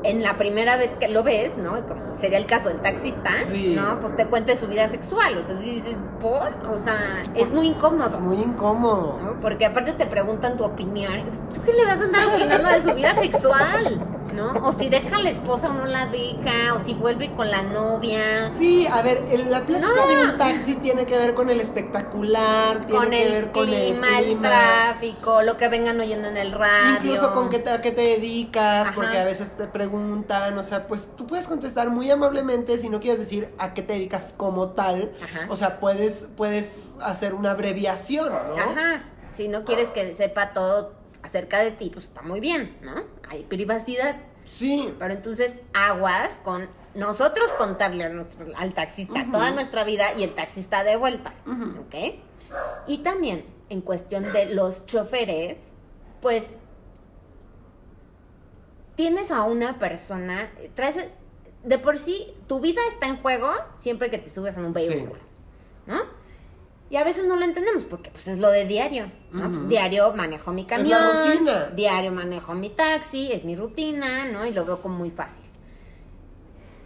en la primera vez que lo ves, ¿no? Como sería el caso del taxista, Sí. ¿no? Pues te cuente su vida sexual. O sea, si dices, ¿por? O sea, es muy incómodo. Es muy incómodo. ¿no? Porque aparte te preguntan tu opinión. ¿Tú qué le vas a andar opinando de su vida sexual? ¿No? O si deja a la esposa o no la deja, o si vuelve con la novia. Sí, a ver, el- la plática No. de un taxi tiene que ver con el espectacular, tiene Con que el, ver con clima, el el clima. tráfico, lo que vengan oyendo en el radio. Incluso con qué te, a qué te dedicas, Ajá. porque a veces te preguntan, o sea, pues tú puedes contestar muy amablemente si no quieres decir a qué te dedicas como tal. Ajá. O sea, puedes, puedes hacer una abreviación, ¿no? Ajá. Si no quieres que sepa todo acerca de ti, pues está muy bien, ¿no? Hay privacidad. Sí. Pero entonces aguas con nosotros contarle a nuestro- al taxista toda nuestra vida y el taxista de vuelta. ¿ok? Y también en cuestión de los choferes, pues tienes a una persona, traes, de por sí, tu vida está en juego siempre que te subes a un Sí. vehículo, ¿no? Y a veces no lo entendemos porque pues es lo de diario, ¿no? Pues, diario manejo mi la camión, rutina. diario manejo mi taxi, es mi rutina, ¿no? Y lo veo como muy fácil.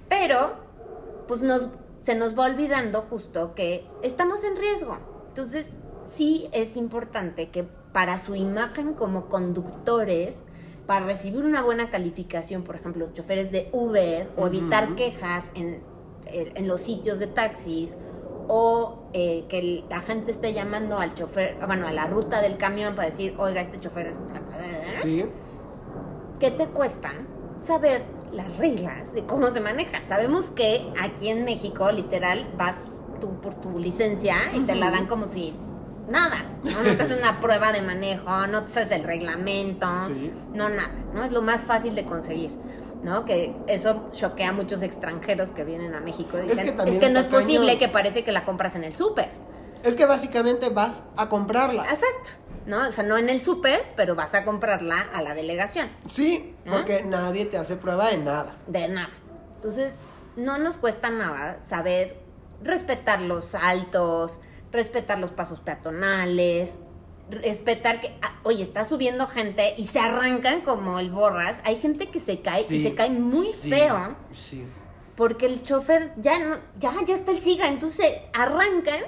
Pero, pues nos, se nos va olvidando justo que estamos en riesgo. Entonces, sí es importante que para su imagen como conductores, para recibir una buena calificación, por ejemplo, los choferes de Uber, o evitar quejas en- en los sitios de taxis, o eh, que el- la gente esté llamando al chofer, bueno, a la ruta del camión para decir, oiga, este chofer es... Sí. ¿Qué te cuesta saber las reglas de cómo se maneja? Sabemos que aquí en México, literal, vas tú por tu licencia y te la dan como si nada, ¿no? No te hacen una prueba de manejo, no te sabes el reglamento, Sí. no nada, ¿no? Es lo más fácil de conseguir. ¿No? Que eso choquea a muchos extranjeros que vienen a México y Es dicen, que es que, no es posible cañón". que parece que la compras en el súper. Es que básicamente vas a comprarla. Exacto, ¿no? O sea, no en el súper, pero vas a comprarla a la delegación. Sí, porque nadie te hace prueba de nada. De nada. Entonces, no nos cuesta nada saber respetar los altos, respetar los pasos peatonales, respetar que, ah, oye, está subiendo gente y se arrancan como el borras. Hay gente que se cae y se cae muy sí, feo Sí. porque el chofer ya no, ya, ya está el siga, entonces arrancan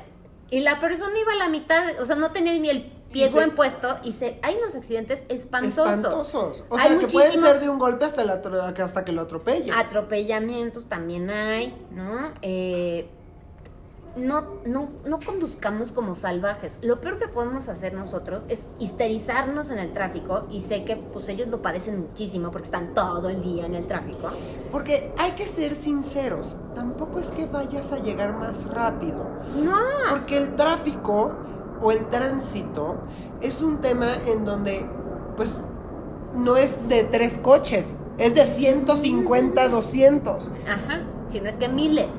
y la persona iba a la mitad, o sea, no tenía ni el pie buen puesto y se, hay unos accidentes espantosos. Espantosos. O Hay sea, que pueden ser de un golpe hasta, el atro- que hasta que lo atropelle. Atropellamientos también hay, ¿no? Eh, no, no, no conduzcamos como salvajes. Lo peor que podemos hacer nosotros es histerizarnos en el tráfico y sé que pues ellos lo padecen muchísimo porque están todo el día en el tráfico. Porque hay que ser sinceros. Tampoco es que vayas a llegar más rápido. No, Porque el tráfico o el tránsito es un tema en donde, pues, no es de tres coches, es de 150, 200. ajá, si no es que miles.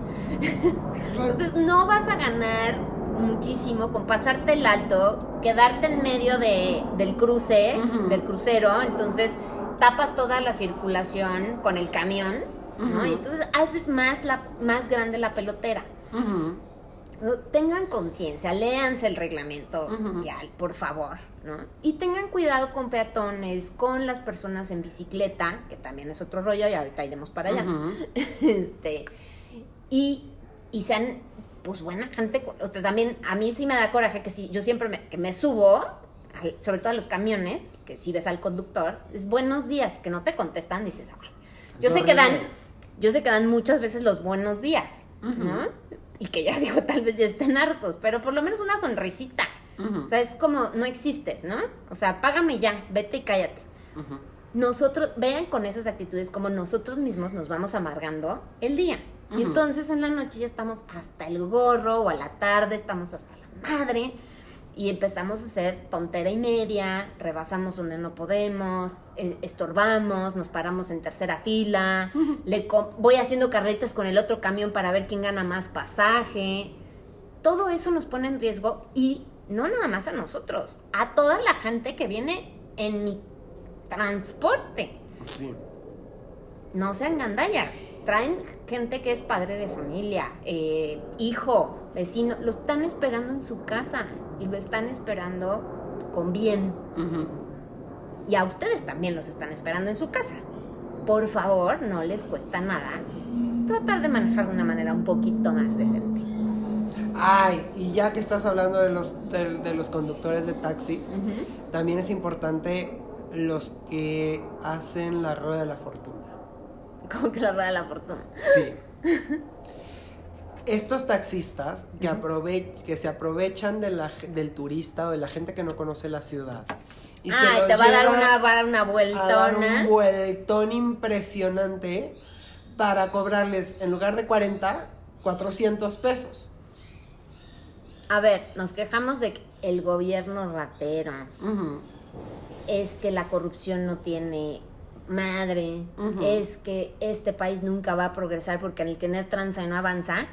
Entonces no vas a ganar muchísimo con pasarte el alto, quedarte en medio de, del cruce, del crucero, entonces tapas toda la circulación con el camión, ¿no? Y entonces haces más, la, más grande la pelotera. Tengan conciencia, léanse el reglamento vial, por favor, ¿no? Y tengan cuidado con peatones, con las personas en bicicleta, que también es otro rollo y ahorita iremos para allá. Este, y, y sean, pues, buena gente. O sea, también a mí sí me da coraje que si yo siempre me, que me subo, sobre todo a los camiones, que si ves al conductor, es buenos días, que no te contestan, dices, "Ay". yo sé que dan, yo sé que dan muchas veces los buenos días, ¿no? Y que ya digo, tal vez ya estén hartos, pero por lo menos una sonrisita. O sea, es como, no existes, ¿no? O sea, págame ya, vete y cállate nosotros, vean con esas actitudes como nosotros mismos nos vamos amargando el día. Y entonces en la noche ya estamos hasta el gorro o a la tarde estamos hasta la madre y empezamos a hacer tontera y media, rebasamos donde no podemos, eh, estorbamos, nos paramos en tercera fila, le voy haciendo carretas con el otro camión para ver quién gana más pasaje. Todo eso nos pone en riesgo y no nada más a nosotros, a toda la gente que viene en mi transporte. Sí. No sean gandallas. Traen gente que es padre de familia, eh, hijo, vecino. Lo están esperando en su casa y lo están esperando con bien. Y a ustedes también los están esperando en su casa. Por favor, no les cuesta nada tratar de manejar de una manera un poquito más decente. Ay, y ya que estás hablando de los, de, de los conductores de taxis, también es importante los que hacen la rueda de la fortuna. Como que la rueda de la fortuna. Sí. Estos taxistas que, aprove- que se aprovechan de la ge- del turista o de la gente que no conoce la ciudad. y se Ay, los te va a dar una, va a dar una a dar vueltona. un vueltón impresionante para cobrarles, en lugar de 40, 400 pesos. A ver, nos quejamos de que el gobierno ratero. Es que la corrupción no tiene madre, es que este país nunca va a progresar porque en el que no tranza y no avanza.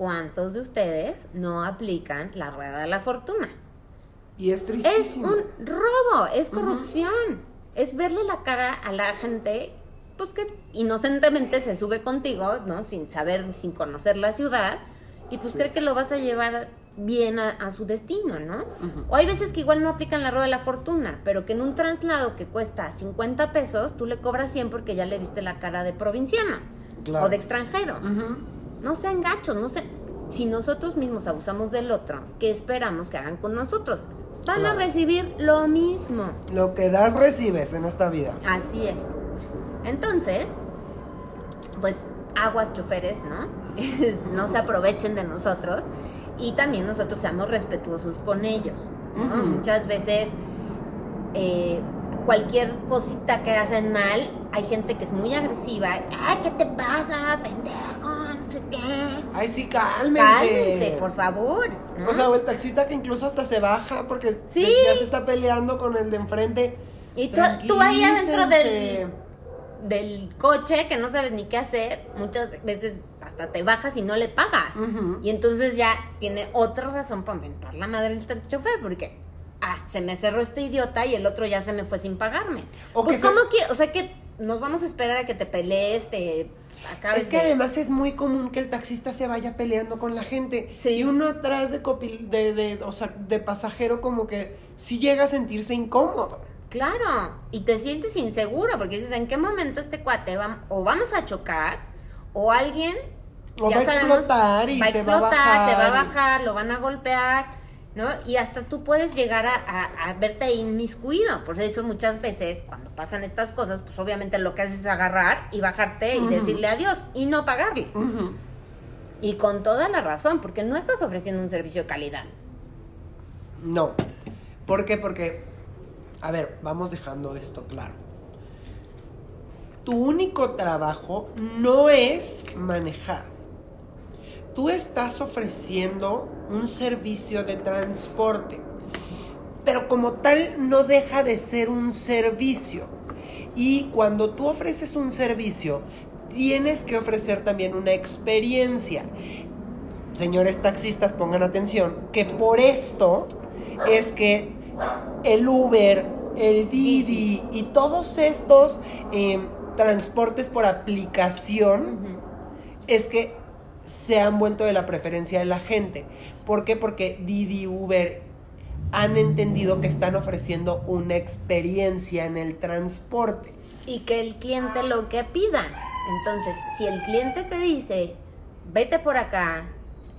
¿Cuántos de ustedes no aplican la rueda de la fortuna? Y es Es tristísimo. un robo, es corrupción, es verle la cara a la gente, pues que inocentemente se sube contigo, ¿no? Sin saber, sin conocer la ciudad, y pues cree que lo vas a llevar bien a, a su destino, ¿no? O hay veces que igual no aplican la rueda de la fortuna, pero que en un traslado que cuesta 50 pesos, tú le cobras 100 porque ya le viste la cara de provinciano Claro. o de extranjero. No sean gachos, no se... Si nosotros mismos abusamos del otro, ¿qué esperamos que hagan con nosotros? Van Claro. a recibir lo mismo. Lo que das, recibes en esta vida. Así es. Entonces, pues aguas choferes, ¿no? no se aprovechen de nosotros y también nosotros seamos respetuosos con ellos. Muchas veces eh, cualquier cosita que hacen mal, hay gente que es muy agresiva. Ay, ¿qué te pasa, pendejo? Sé qué. Ay, sí, cálmense. Cálmense, por favor. ¿no? O sea, o el taxista que incluso hasta se baja porque Sí. se- ya se está peleando con el de enfrente. y tú, tú ahí adentro del, del coche que no sabes ni qué hacer, muchas veces hasta te bajas y no le pagas. Y entonces ya tiene otra razón para inventar la madre del chofer, porque, ah, se me cerró este idiota y el otro ya se me fue sin pagarme. O pues, que se- ¿cómo quieres? O sea, que nos vamos a esperar a que te pelees, te Es que de- además es muy común que el taxista se vaya peleando con la gente. Sí. Y uno atrás de, copil- de, de, o sea, de pasajero como que sí llega a sentirse incómodo. Claro, y te sientes inseguro, porque dices, ¿en qué momento este cuate va, o vamos a chocar, o alguien O va a explotar y va a se va a explotar, se va a bajar y- bajar, lo van a golpear, ¿no? Y hasta tú puedes llegar a, a- a verte inmiscuido. Por eso muchas veces cuando pasan estas cosas, pues obviamente lo que haces es agarrar y bajarte y decirle adiós y no pagarle. Y con toda la razón, porque no estás ofreciendo un servicio de calidad. No. ¿Por qué? Porque, a ver, vamos dejando esto claro. Tu único trabajo no es manejar. Tú estás ofreciendo un servicio de transporte. Pero como tal no deja de ser un servicio. Y cuando tú ofreces un servicio, tienes que ofrecer también una experiencia. Señores taxistas, pongan atención, que por esto es que el Uber, el Didi y todos estos eh, transportes por aplicación es que se han vuelto de la preferencia de la gente. ¿Por qué? Porque Didi Uber han entendido que están ofreciendo una experiencia en el transporte. Y que el cliente lo que pida. Entonces, si el cliente te dice, vete por acá,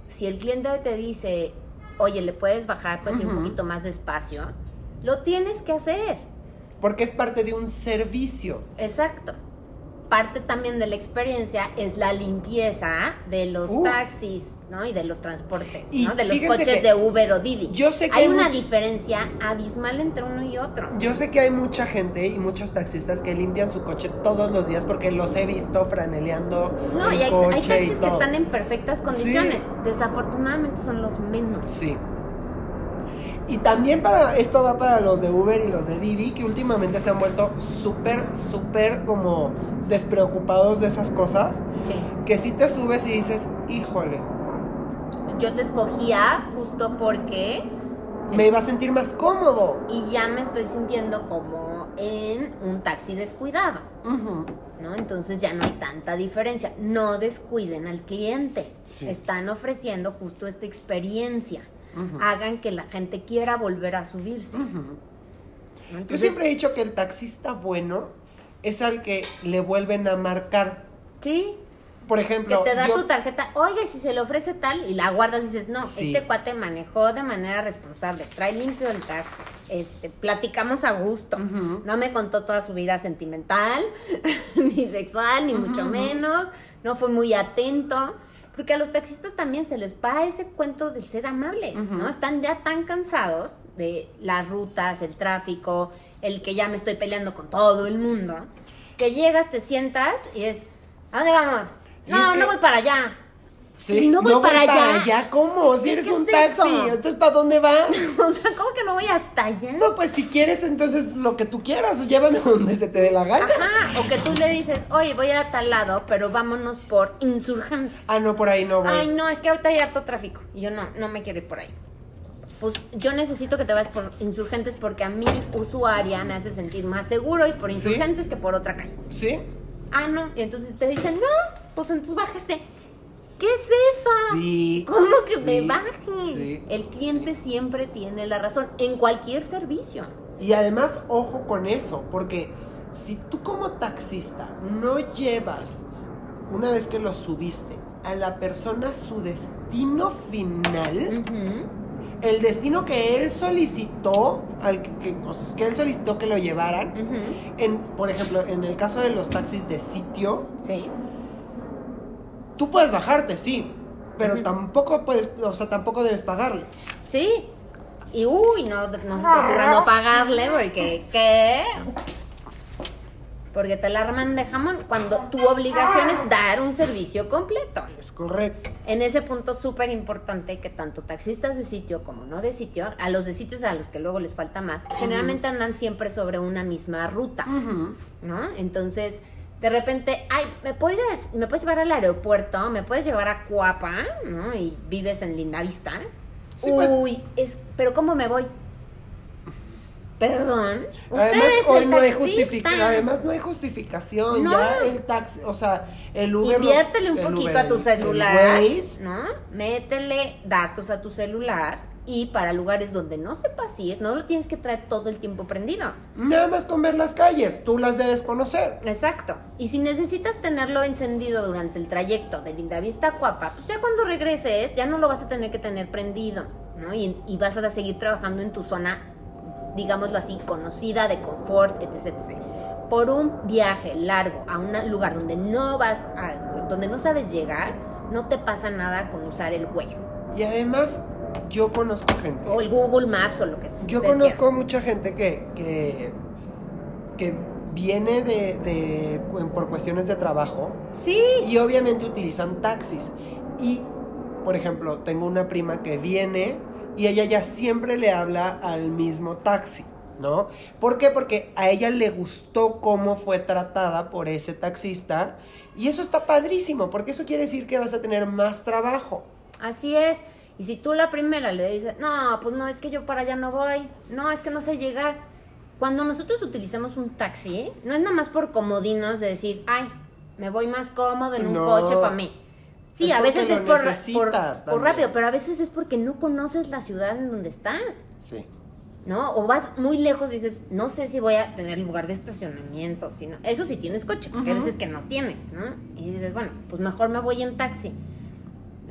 si el cliente te dice, oye, le puedes bajar, pues ir un poquito más despacio, lo tienes que hacer. Porque es parte de un servicio. Exacto. Parte también de la experiencia es la limpieza de los Uh. taxis, ¿no? Y de los transportes, Y ¿no? De los coches de Uber o Didi. yo sé que hay hay una much- diferencia abismal entre uno y otro. Yo sé que hay mucha gente y muchos taxistas que limpian su coche todos los días porque los he visto franeleando. No, el y hay, coche hay y taxis que están en perfectas condiciones. Desafortunadamente son los menos. Sí. Y también para esto va para los de Uber y los de Didi que últimamente se han vuelto súper, súper como despreocupados de esas cosas. Sí. Que si te subes y dices, híjole, Yo te escogía justo porque me iba a sentir más cómodo. y ya me estoy sintiendo como en un taxi descuidado. ¿no? Entonces ya no hay tanta diferencia. No descuiden al cliente. Sí. Están ofreciendo justo esta experiencia. Hagan que la gente quiera volver a subirse. Yo siempre he dicho que el taxista bueno es al que le vuelven a marcar. sí, Por que ejemplo, te da yo- tu tarjeta, oiga, y si se le ofrece tal, y la guardas y dices, no, Sí. este cuate manejó de manera responsable, trae limpio el taxi, este, platicamos a gusto, no me contó toda su vida sentimental, ni sexual, ni mucho menos, no fue muy atento, porque a los taxistas también se les va ese cuento de ser amables, ¿no? Están ya tan cansados de las rutas, el tráfico, el que ya me estoy peleando con todo el mundo, que llegas, te sientas y es, ¿a dónde vamos? Y No, es que- no voy para allá. Sí, no voy para allá. ¿Cómo? Si ¿Qué eres es un eso? taxi, entonces ¿para dónde vas? o sea, ¿cómo que no voy hasta allá? No, pues si quieres, entonces lo que tú quieras, llévame a donde se te dé la gana. Ajá, o que tú le dices, oye, voy a tal lado, pero vámonos por insurgentes. Ah, no, por ahí no voy. Ay, no, es que ahorita hay harto tráfico. Y yo no, no me quiero ir por ahí. Pues yo necesito que te vayas por insurgentes porque a mí, usuaria, me hace sentir más seguro ir por ¿Sí? insurgentes que por otra calle. ¿Sí? Ah, no. Y entonces te dicen, no, pues entonces bájese. ¿Qué es eso? Sí. ¿Cómo que Sí, me baje? sí, El cliente siempre tiene la razón en cualquier servicio. Y además, ojo con eso, porque si tú como taxista no llevas, una vez que lo subiste, a la persona a su destino final, el destino que él solicitó, al que, él solicitó que lo llevaran, en, por ejemplo, en el caso de los taxis de sitio, Sí. Tú puedes bajarte, sí, pero tampoco puedes, o sea, tampoco debes pagarle. Sí. Y uy, no, no se te ocurra no pagarle porque ¿qué? Porque te la arman de jamón cuando tu obligación es dar un servicio completo. Es correcto. En ese punto súper importante que tanto taxistas de sitio como no de sitio, a los de sitios a los que luego les falta más, generalmente andan siempre sobre una misma ruta. ¿no? Entonces, de repente, ay, ¿me, puedo ir a- ¿me puedes llevar al aeropuerto? ¿Me puedes llevar a Cuapa? ¿no? Y vives en Lindavista. Sí, pues. Uy, es, pero ¿cómo me voy? Perdón. Además, hoy no hay justificación. Además, no hay justificación. No. Ya el taxi, o sea, el Uber. Inviértele un poquito Uber, a tu el- celular, el Waze, ¿no? Métele datos a tu celular y para lugares donde no sepas ir, no lo tienes que traer todo el tiempo prendido. Nada más con ver las calles, tú las debes conocer. Exacto. Y si necesitas tenerlo encendido durante el trayecto de Lindavista a Cuapa, pues ya cuando regreses ya no lo vas a tener que tener prendido, ¿no? Y, y vas a seguir trabajando en tu zona, digámoslo así, conocida, de confort, etc, etc. Por un viaje largo a un lugar donde no vas a, donde no sabes llegar, no te pasa nada con usar el Waze Y además, yo conozco gente. o el Google Maps o lo que Yo conozco mucha gente que, que, que viene de, de- por cuestiones de trabajo. Sí. y obviamente utilizan taxis. Y, por ejemplo, tengo una prima que viene y ella ya siempre le habla al mismo taxi, ¿no? ¿Por qué? Porque a ella le gustó cómo fue tratada por ese taxista y eso está padrísimo, porque eso quiere decir que vas a tener más trabajo. Así es. Y si tú la primera le dices, no, pues no, es que yo para allá no voy, no, es que no sé llegar. Cuando nosotros utilizamos un taxi, no es nada más por comodinos de decir, ay, me voy más cómodo en un No. coche para mí. Sí, Es a veces es por, por, por rápido, pero a veces es porque no conoces la ciudad en donde estás. Sí. ¿no? O vas muy lejos y dices, no sé si voy a tener lugar de estacionamiento, sino, eso sí tienes coche, porque Ujú. veces que no tienes, ¿no? Y dices, bueno, pues mejor me voy en taxi.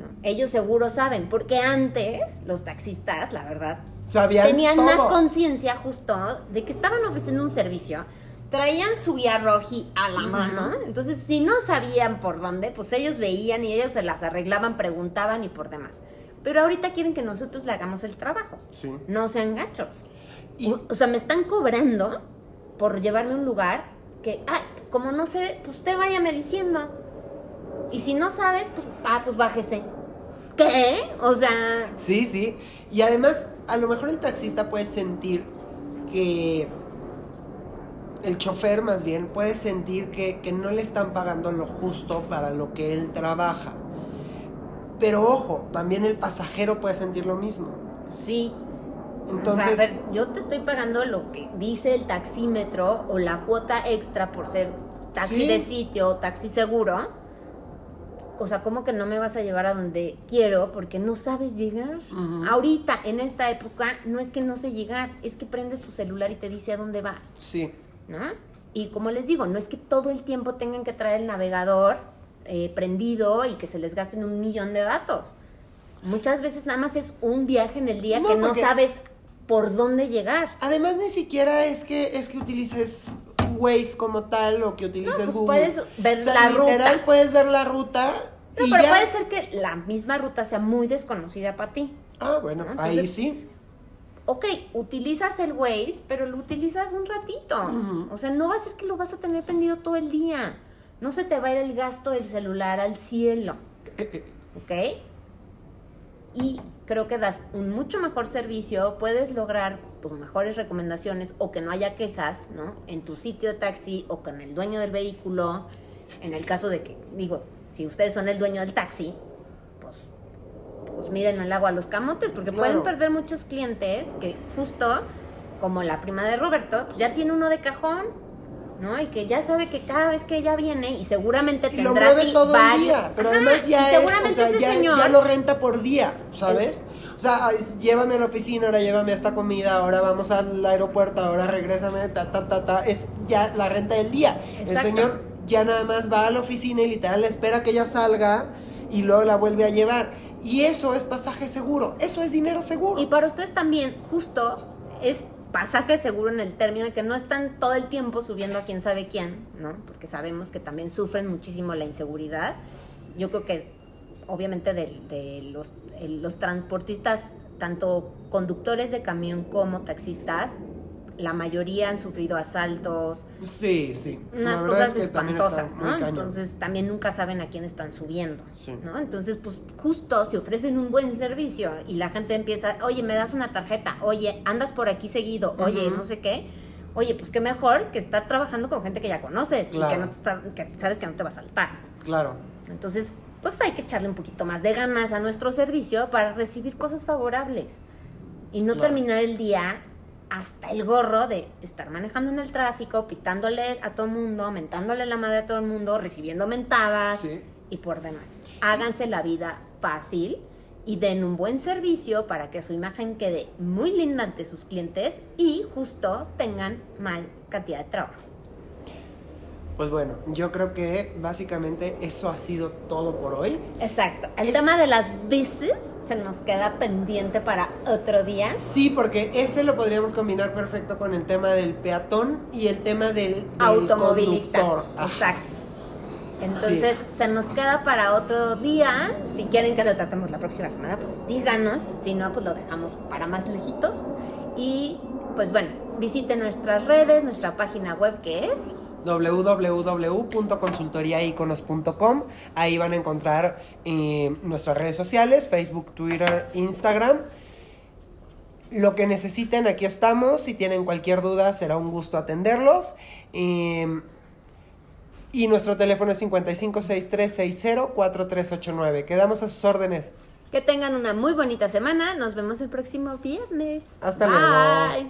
¿No? Ellos seguro saben, porque antes los taxistas, la verdad, Sabían tenían todo. más conciencia justo de que estaban ofreciendo un servicio, traían su guía roji a la mano, entonces si no sabían por dónde, pues ellos veían y ellos se las arreglaban, preguntaban y por demás. Pero ahorita quieren que nosotros le hagamos el trabajo. Sí. No sean gachos. Y- O, o sea, me están cobrando por llevarme a un lugar que, ah, como no sé, pues usted váyame diciendo. Y si no sabes, pues, ah, pues bájese. ¿Qué? O sea, Sí, sí. Y además, a lo mejor el taxista puede sentir que. El chofer, más bien, puede sentir que, que no le están pagando lo justo para lo que él trabaja. Pero ojo, también el pasajero puede sentir lo mismo. sí. Entonces, o sea, ver, yo te estoy pagando lo que dice el taxímetro o la cuota extra por ser taxi Sí. de sitio o taxi seguro. O sea, ¿cómo que no me vas a llevar a donde quiero porque no sabes llegar? Ujú. Ahorita, en esta época, no es que no sé llegar, es que prendes tu celular y te dice a dónde vas, sí. ¿no? Y como les digo, no es que todo el tiempo tengan que traer el navegador eh, prendido y que se les gasten un millón de datos. Muchas veces nada más es un viaje en el día No, que no sabes por dónde llegar. Además, ni siquiera es que, es que utilices Waze como tal o que utilices pues Google. puedes ver O sea, la literal, ruta. puedes ver la ruta. No, y pero ya. puede ser que la misma ruta sea muy desconocida para ti. Ah, bueno, ¿no? ahí sí. Ok, utilizas el Waze, pero lo utilizas un ratito. O sea, no va a ser que lo vas a tener prendido todo el día. No se te va a ir el gasto del celular al cielo. ¿Ok? Y creo que das un mucho mejor servicio, puedes lograr pues, mejores recomendaciones o que no haya quejas, ¿no? En tu sitio de taxi o con el dueño del vehículo. En el caso de que, digo, si ustedes son el dueño del taxi, pues, pues miden el agua a los camotes, porque pueden perder muchos clientes que justo, como la prima de Roberto, pues ya tiene uno de cajón, ¿no? Y que ya sabe que cada vez que ella viene, y seguramente Y lo tendrá mueve así todo varios. el día, pero Ajá, además y ya es, o sea, ese ya, señor ya lo renta por día, ¿sabes? O sea, es, llévame a la oficina, ahora llévame a esta comida, ahora vamos al aeropuerto, ahora regrésame, ta, ta, ta, ta. Es ya la renta del día. El señor ya nada más va a la oficina y literal espera que ella salga y luego la vuelve a llevar. Y eso es pasaje seguro, eso es dinero seguro. Y para ustedes también, justo, es pasaje seguro en el término de que no están todo el tiempo subiendo a quién sabe quién, ¿no? Porque sabemos que también sufren muchísimo la inseguridad. Yo creo que, obviamente, de, de los, el- los transportistas, tanto conductores de camión como taxistas, la mayoría han sufrido asaltos, Sí, sí. unas cosas es que espantosas, ¿no? Entonces también nunca saben a quién están subiendo, Sí. ¿no? Entonces, pues justo si ofrecen un buen servicio y la gente empieza, oye, me das una tarjeta, oye, andas por aquí seguido, oye, no sé qué, oye, pues qué mejor que estar trabajando con gente que ya conoces y que, no te está- que sabes que no te va a saltar. Claro. Entonces, pues hay que echarle un poquito más de ganas a nuestro servicio para recibir cosas favorables y no Claro. terminar el día hasta el gorro de estar manejando en el tráfico, pitándole a todo el mundo, mentándole la madre a todo el mundo, recibiendo mentadas Sí. y por demás. Háganse la vida fácil y den un buen servicio para que su imagen quede muy linda ante sus clientes y justo tengan más cantidad de trabajo. Pues bueno, yo creo que básicamente eso ha sido todo por hoy. Exacto. El Es- tema de las bicis se nos queda pendiente para otro día. Sí, porque ese lo podríamos combinar perfecto con el tema del peatón y el tema del, del Automovilista. conductor. Exacto. Entonces, se nos queda para otro día. Si quieren que lo tratemos la próxima semana, pues díganos. Si no, pues lo dejamos para más lejitos. Y pues bueno, visiten nuestras redes, nuestra página web que es www.consultoriaiconos.com Ahí van a encontrar eh, nuestras redes sociales, Facebook, Twitter, Instagram. Lo que necesiten, aquí estamos. Si tienen cualquier duda, será un gusto atenderlos. Eh, y nuestro teléfono es 5563604389. Quedamos a sus órdenes. que tengan una muy bonita semana. Nos vemos el próximo viernes. Hasta luego. Bye.